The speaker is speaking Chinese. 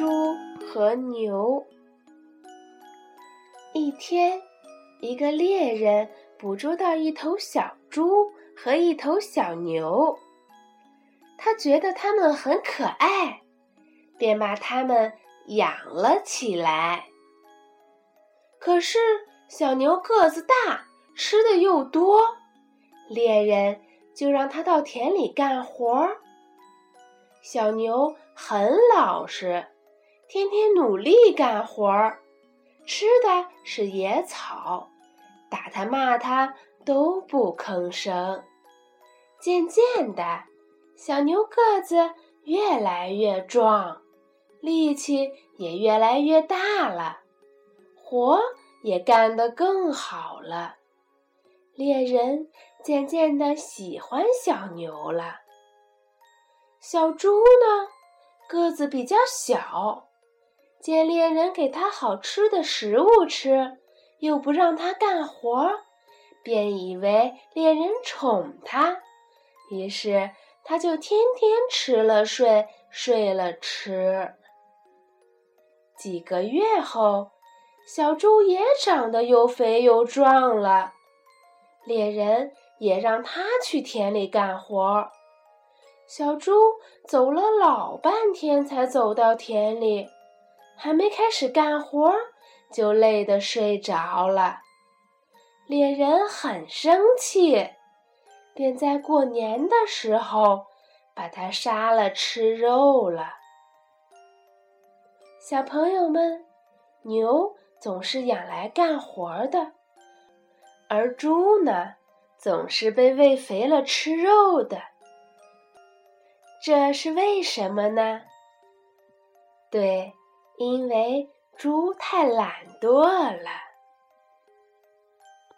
猪和牛。一天，一个猎人捕捉到一头小猪和一头小牛，他觉得它们很可爱，便把它们养了起来。可是小牛个子大，吃的又多，猎人就让它到田里干活儿。小牛很老实，天天努力干活儿，吃的是野草，打它骂它都不吭声。渐渐的，小牛个子越来越壮，力气也越来越大了，活也干得更好了。猎人渐渐的喜欢小牛了。小猪呢，个子比较小，见猎人给它好吃的食物吃，又不让它干活，便以为猎人宠它，于是它就天天吃了睡，睡了吃。几个月后，小猪也长得又肥又壮了，猎人也让它去田里干活。小猪走了老半天，才走到田里，还没开始干活，就累得睡着了。猎人很生气，便在过年的时候把它杀了吃肉了。小朋友们，牛总是养来干活的，而猪呢，总是被喂肥了吃肉的。这是为什么呢？对，因为猪太懒惰了。